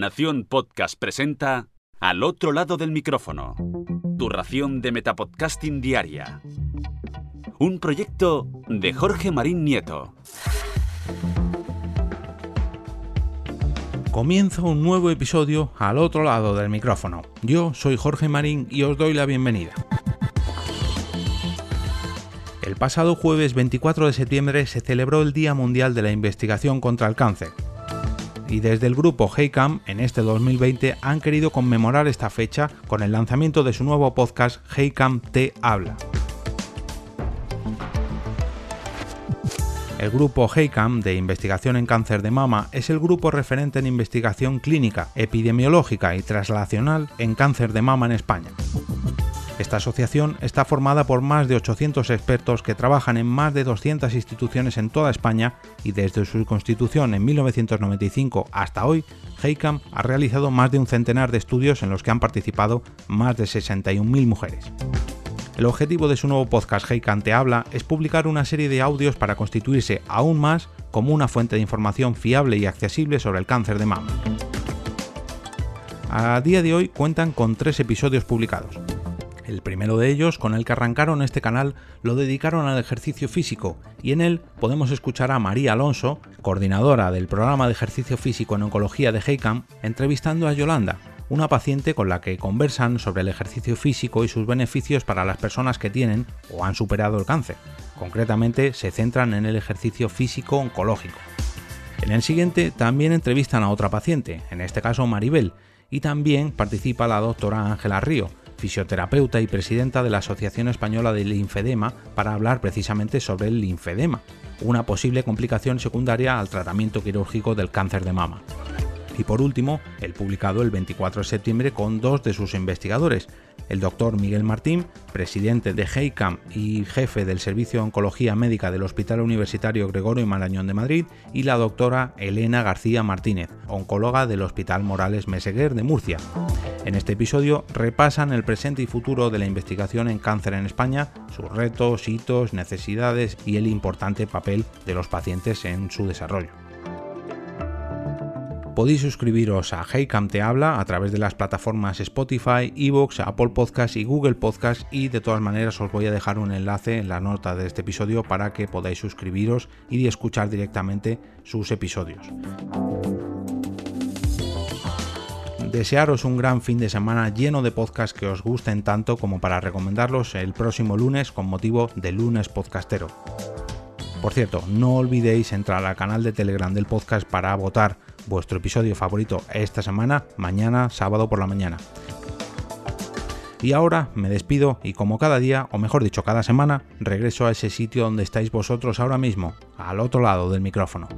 Nación Podcast presenta Al otro lado del micrófono. Tu ración de Metapodcasting Diaria. Un proyecto de Jorge Marín Nieto. Comienza un nuevo episodio al otro lado del micrófono. Yo soy Jorge Marín y os doy la bienvenida. El pasado jueves 24 de septiembre se celebró el Día Mundial de la Investigación contra el Cáncer. Y desde el grupo HeyCam, en este 2020, han querido conmemorar esta fecha con el lanzamiento de su nuevo podcast HeyCam Te Habla. El grupo HeyCam de investigación en cáncer de mama es el grupo referente en investigación clínica, epidemiológica y traslacional en cáncer de mama en España. Esta asociación está formada por más de 800 expertos que trabajan en más de 200 instituciones en toda España y desde su constitución en 1995 hasta hoy, HEICAM ha realizado más de un centenar de estudios en los que han participado más de 61.000 mujeres. El objetivo de su nuevo podcast HEICAM Te Habla es publicar una serie de audios para constituirse aún más como una fuente de información fiable y accesible sobre el cáncer de mama. A día de hoy cuentan con tres episodios publicados. El primero de ellos, con el que arrancaron este canal, lo dedicaron al ejercicio físico y en él podemos escuchar a María Alonso, coordinadora del programa de ejercicio físico en oncología de HEICAM, entrevistando a Yolanda, una paciente con la que conversan sobre el ejercicio físico y sus beneficios para las personas que tienen o han superado el cáncer. Concretamente se centran en el ejercicio físico oncológico. En el siguiente también entrevistan a otra paciente, en este caso Maribel, y también participa la doctora Ángela Río, fisioterapeuta y presidenta de la Asociación Española de Linfedema, para hablar precisamente sobre el linfedema, una posible complicación secundaria al tratamiento quirúrgico del cáncer de mama. Y por último, el publicado el 24 de septiembre con dos de sus investigadores, el doctor Miguel Martín, presidente de HEICAM y jefe del Servicio de Oncología Médica del Hospital Universitario Gregorio Marañón de Madrid, y la doctora Elena García Martínez, oncóloga del Hospital Morales Meseguer de Murcia. En este episodio repasan el presente y futuro de la investigación en cáncer en España, sus retos, hitos, necesidades y el importante papel de los pacientes en su desarrollo. Podéis suscribiros a HeyCam Te Habla a través de las plataformas Spotify, Evox, Apple Podcast y Google Podcast y de todas maneras os voy a dejar un enlace en la nota de este episodio para que podáis suscribiros y escuchar directamente sus episodios. Desearos un gran fin de semana lleno de podcasts que os gusten tanto como para recomendarlos el próximo lunes con motivo de lunes podcastero. Por cierto, no olvidéis entrar al canal de Telegram del podcast para votar vuestro episodio favorito esta semana, mañana, sábado por la mañana. Y ahora me despido y como cada día, o mejor dicho cada semana, regreso a ese sitio donde estáis vosotros ahora mismo, al otro lado del micrófono.